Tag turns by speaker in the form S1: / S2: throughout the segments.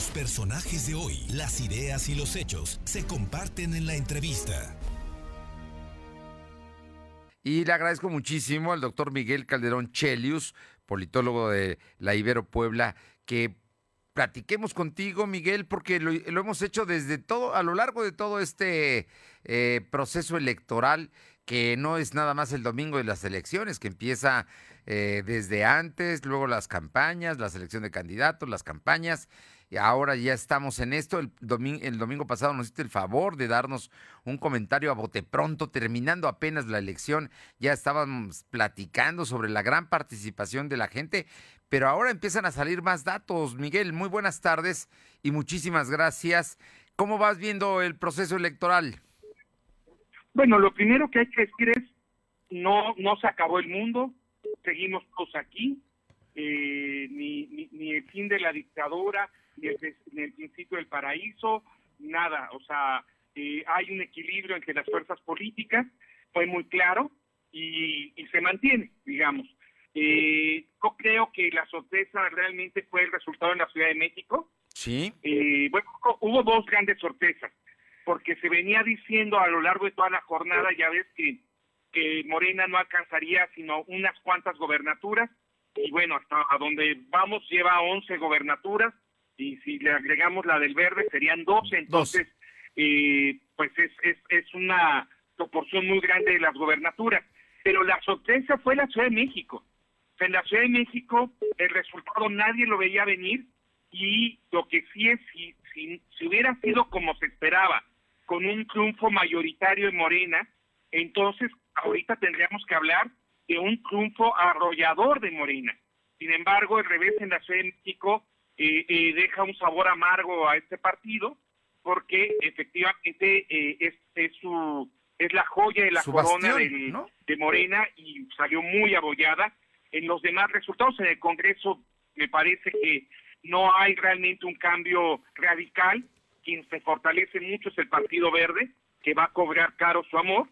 S1: Los personajes de hoy, las ideas y los hechos se comparten en la entrevista.
S2: Y le agradezco muchísimo al doctor Miguel Calderón Chelius, politólogo de la Ibero Puebla, que platiquemos contigo, Miguel, porque lo, hemos hecho desde todo, a lo largo de todo este eh, proceso electoral, que no es nada más el domingo de las elecciones, que empieza eh, desde antes, luego las campañas, la selección de candidatos, las campañas, y ahora ya estamos en esto. El domingo, el domingo pasado nos hiciste el favor de darnos un comentario a bote pronto, terminando apenas la elección, ya estábamos platicando sobre la gran participación de la gente, pero ahora empiezan a salir más datos. Miguel, muy buenas tardes y muchísimas gracias. ¿Cómo vas viendo el proceso electoral?
S3: Bueno, lo primero que hay que decir es, no, no se acabó el mundo, seguimos todos aquí, eh, ni, ni, el fin de la dictadura, ni el, principio del paraíso, nada. O sea, eh, hay un equilibrio entre las fuerzas políticas, fue muy claro y, se mantiene, digamos. Eh, yo creo que la sorpresa realmente fue el resultado en la Ciudad de México.
S2: Sí.
S3: Eh, bueno, hubo dos grandes sorpresas, porque se venía diciendo a lo largo de toda la jornada, ya ves que que Morena no alcanzaría sino unas cuantas gobernaturas y bueno, hasta a donde vamos lleva 11 gobernaturas y si le agregamos la del verde serían 12, entonces eh, pues es, es, es una proporción muy grande de las gobernaturas. Pero la sorpresa fue la Ciudad de México. En la Ciudad de México el resultado nadie lo veía venir y lo que sí es, si, si, si hubiera sido como se esperaba, con un triunfo mayoritario en Morena, entonces ahorita tendríamos que hablar de un triunfo arrollador de Morena. Sin embargo, el revés en la Ciudad de México eh, eh, deja un sabor amargo a este partido porque efectivamente eh, es, es, su, es la joya de la corona de Morena y salió muy abollada. En los demás resultados en el Congreso me parece que no hay realmente un cambio radical. Quien se fortalece mucho es el Partido Verde, que va a cobrar caro su amor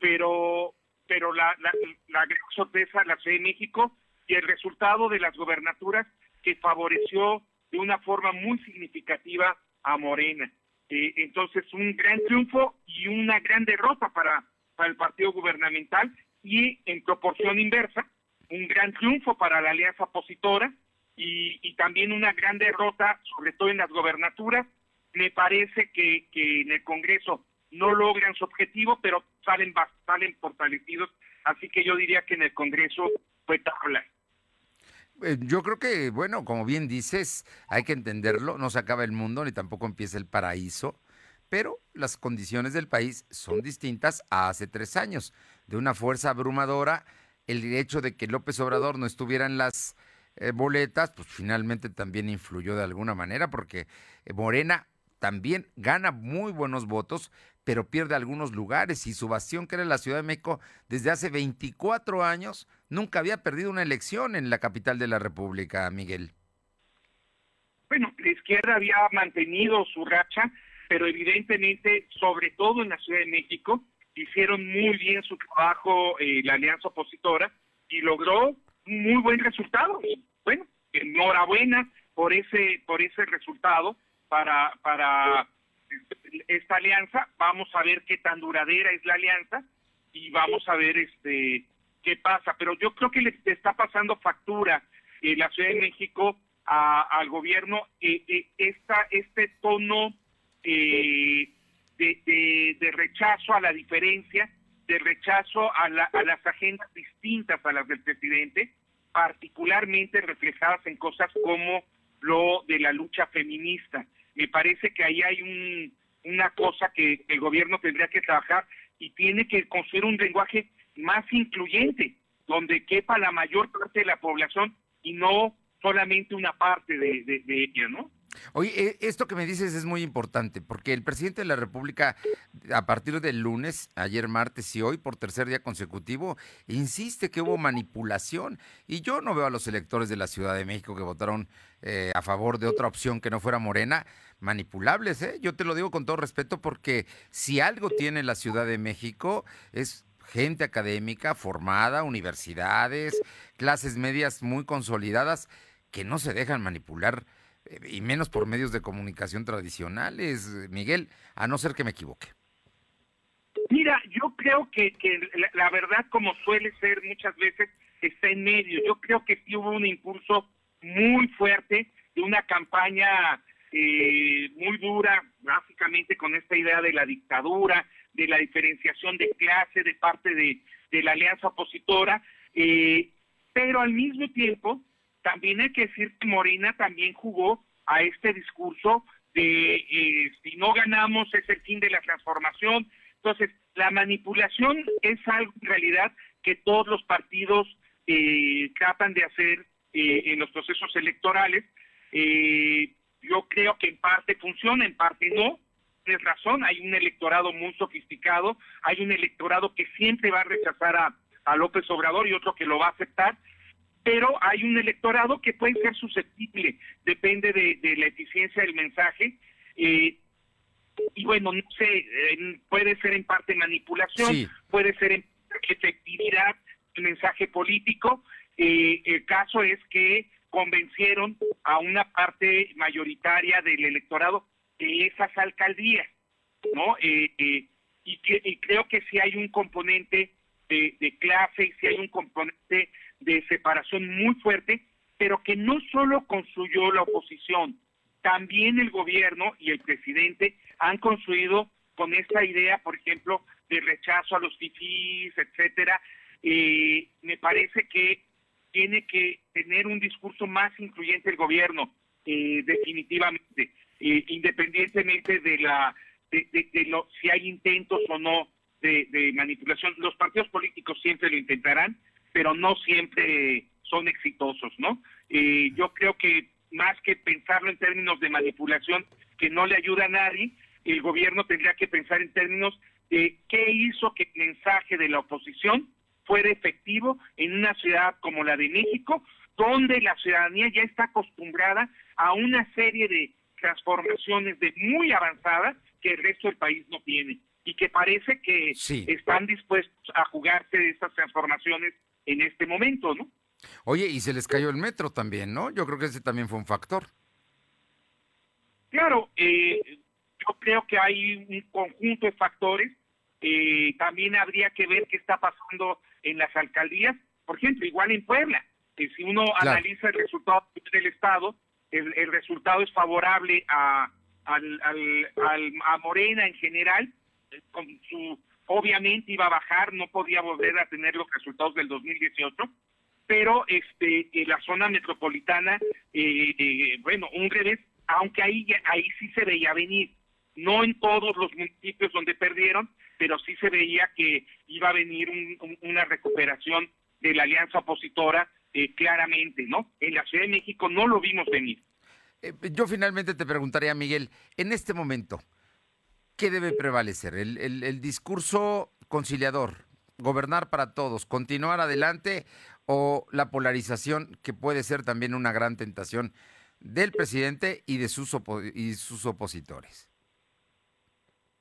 S3: pero pero la, la, la gran sorpresa la Ciudad de México y el resultado de las gobernaturas que favoreció de una forma muy significativa a Morena. Eh, entonces, un gran triunfo y una gran derrota para, el partido gubernamental y en proporción inversa, un gran triunfo para la alianza opositora y, y también una gran derrota, sobre todo en las gobernaturas. Me parece que, que en el Congreso no logran su objetivo, pero salen, salen fortalecidos. Así que yo diría que en el Congreso fue tabla.
S2: Eh, yo creo que, bueno, como bien dices, hay que entenderlo, no se acaba el mundo ni tampoco empieza el paraíso, pero las condiciones del país son distintas a hace tres años. De una fuerza abrumadora, el hecho de que López Obrador no estuviera en las eh, boletas, pues finalmente también influyó de alguna manera, porque eh, Morena también gana muy buenos votos, pero pierde algunos lugares y su bastión, que era la Ciudad de México, desde hace 24 años, nunca había perdido una elección en la capital de la República, Miguel.
S3: Bueno, la izquierda había mantenido su racha, pero evidentemente, sobre todo en la Ciudad de México, hicieron muy bien su trabajo eh, la alianza opositora y logró un muy buen resultado. bueno, enhorabuena por ese por ese resultado para para esta alianza, vamos a ver qué tan duradera es la alianza y vamos a ver este qué pasa, pero yo creo que le está pasando factura en la Ciudad de México al gobierno eh, eh, esta, este tono eh, de, de, rechazo a la diferencia, de rechazo a, a las agendas distintas a las del presidente, particularmente reflejadas en cosas como lo de la lucha feminista. Me parece que ahí hay un, una cosa que el gobierno tendría que trabajar y tiene que construir un lenguaje más incluyente, donde quepa la mayor parte de la población y no solamente una parte de, de, ella, ¿no?
S2: Oye, eh, esto que me dices es muy importante, porque el presidente de la República, a partir del lunes, ayer martes y hoy, por tercer día consecutivo, insiste que hubo manipulación. Y yo no veo a los electores de la Ciudad de México que votaron eh, a favor de otra opción que no fuera Morena, manipulables, ¿eh? Yo te lo digo con todo respeto, porque si algo tiene la Ciudad de México es gente académica formada, universidades, clases medias muy consolidadas, que no se dejan manipular y menos por medios de comunicación tradicionales, Miguel, a no ser que me equivoque.
S3: Mira, yo creo que, que la, verdad, como suele ser muchas veces, está en medio. Yo creo que sí hubo un impulso muy fuerte de una campaña eh, muy dura, básicamente con esta idea de la dictadura, de la diferenciación de clase de parte de, de la alianza opositora, eh, pero al mismo tiempo también hay que decir que Morena también jugó a este discurso de eh, si no ganamos es el fin de la transformación. Entonces, la manipulación es algo en realidad que todos los partidos eh, tratan de hacer eh, en los procesos electorales. yo creo que en parte funciona, en parte no. Tienes razón, hay un electorado muy sofisticado, hay un electorado que siempre va a rechazar a López Obrador y otro que lo va a aceptar, pero hay un electorado que puede ser susceptible, depende de, la eficiencia del mensaje. Eh, y bueno, no sé, puede ser en parte manipulación, puede ser en efectividad el mensaje político. Eh, el caso es que convencieron a una parte mayoritaria del electorado de esas alcaldías, ¿no? Eh, y, que, y creo que si hay un componente de, clase y si hay un componente de separación muy fuerte, pero que no solo construyó la oposición, también el gobierno y el presidente han construido con esta idea, por ejemplo, de rechazo a los fifís, etcétera. Eh, me parece que tiene que tener un discurso más incluyente el gobierno, eh, definitivamente, eh, independientemente de la de, de, lo, si hay intentos o no de, manipulación. Los partidos políticos siempre lo intentarán, pero no siempre son exitosos, ¿no? Eh, yo creo que más que pensarlo en términos de manipulación que no le ayuda a nadie, el gobierno tendría que pensar en términos de qué hizo que el mensaje de la oposición fuera efectivo en una ciudad como la de México, donde la ciudadanía ya está acostumbrada a una serie de transformaciones de muy avanzadas que el resto del país no tiene y que parece que están dispuestos a jugarse de estas transformaciones en este momento, ¿no?
S2: Oye, y se les cayó el metro también, ¿no? Yo creo que ese también fue un factor.
S3: Claro, eh, yo creo que hay un conjunto de factores. Eh, también habría que ver qué está pasando en las alcaldías. Por ejemplo, igual en Puebla, que si uno analiza el resultado del Estado, el, resultado es favorable a, al, al, a Morena en general, con su obviamente iba a bajar, no podía volver a tener los resultados del 2018, pero este en la zona metropolitana, eh, eh, bueno, un revés, aunque ahí, ahí sí se veía venir, no en todos los municipios donde perdieron, pero sí se veía que iba a venir una recuperación de la alianza opositora eh, claramente, ¿no? En la Ciudad de México no lo vimos venir.
S2: yo finalmente te preguntaría, Miguel, en este momento, ¿qué debe prevalecer? El, discurso conciliador, gobernar para todos, continuar adelante o la polarización que puede ser también una gran tentación del presidente y de sus, y sus opositores?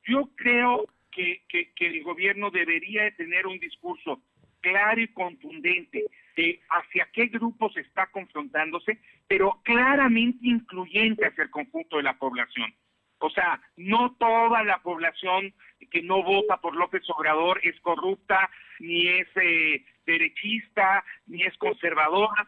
S3: Yo creo que, que, el gobierno debería tener un discurso claro y contundente de hacia qué grupos está confrontándose, pero claramente incluyente hacia el conjunto de la población. O sea, no toda la población que no vota por López Obrador es corrupta, ni es eh, derechista, ni es conservadora.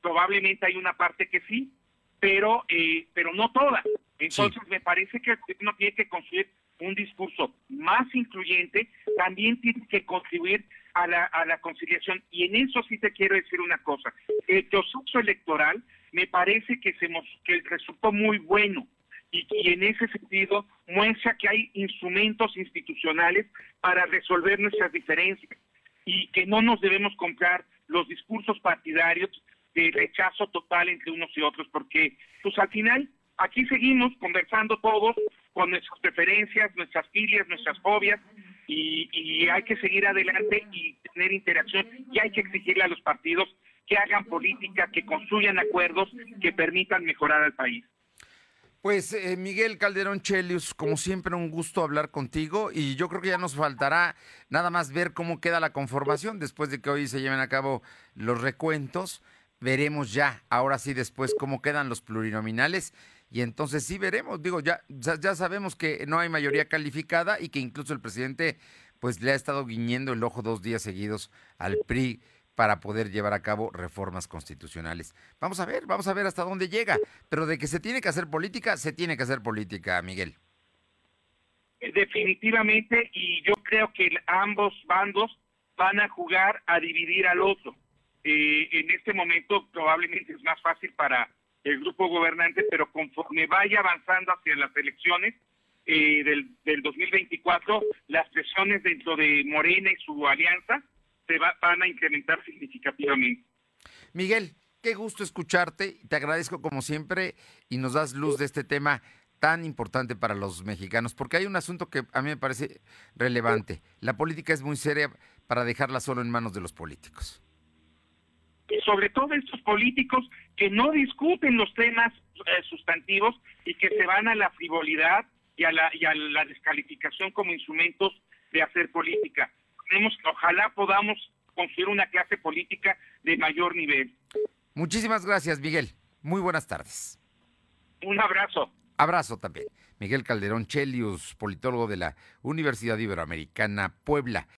S3: Probablemente hay una parte que sí, pero eh, pero no toda. Entonces me parece que gobierno tiene que construir un discurso más incluyente, también tiene que contribuir a la, a la conciliación. Y en eso sí te quiero decir una cosa. El proceso electoral me parece que, se, que resultó muy bueno y, en ese sentido muestra que hay instrumentos institucionales para resolver nuestras diferencias y que no nos debemos comprar los discursos partidarios de rechazo total entre unos y otros, porque pues al final aquí seguimos conversando todos con nuestras preferencias, nuestras filias, nuestras fobias, y, y, hay que seguir adelante y tener interacción, y hay que exigirle a los partidos que hagan política, que construyan acuerdos que permitan mejorar al país.
S2: Pues eh, Miguel Calderón Chelius, como siempre un gusto hablar contigo y yo creo que ya nos faltará nada más ver cómo queda la conformación después de que hoy se lleven a cabo los recuentos veremos ya, ahora sí después, cómo quedan los plurinominales. Y entonces sí veremos, digo, ya, ya sabemos que no hay mayoría calificada y que incluso el presidente pues le ha estado guiñendo el ojo dos días seguidos al PRI para poder llevar a cabo reformas constitucionales. Vamos a ver, vamos a ver hasta dónde llega. Pero de que se tiene que hacer política, se tiene que hacer política, Miguel.
S3: Definitivamente, y yo creo que ambos bandos van a jugar a dividir al otro. Eh, en este momento probablemente es más fácil para el grupo gobernante, pero conforme vaya avanzando hacia las elecciones eh, del, del 2024, las presiones dentro de Morena y su alianza se van a incrementar significativamente.
S2: Miguel, qué gusto escucharte, te agradezco como siempre y nos das luz de este tema tan importante para los mexicanos, porque hay un asunto que a mí me parece relevante. La política es muy seria para dejarla solo en manos de los políticos.
S3: Y sobre todo estos políticos que no discuten los temas eh, sustantivos y que se van a la frivolidad y a la, y a la descalificación como instrumentos de hacer política tenemos ojalá podamos construir una clase política de mayor nivel.
S2: Muchísimas gracias, Miguel. Muy buenas tardes.
S3: Un abrazo.
S2: Abrazo también. Miguel Calderón Chelius, politólogo de la Universidad Iberoamericana Puebla.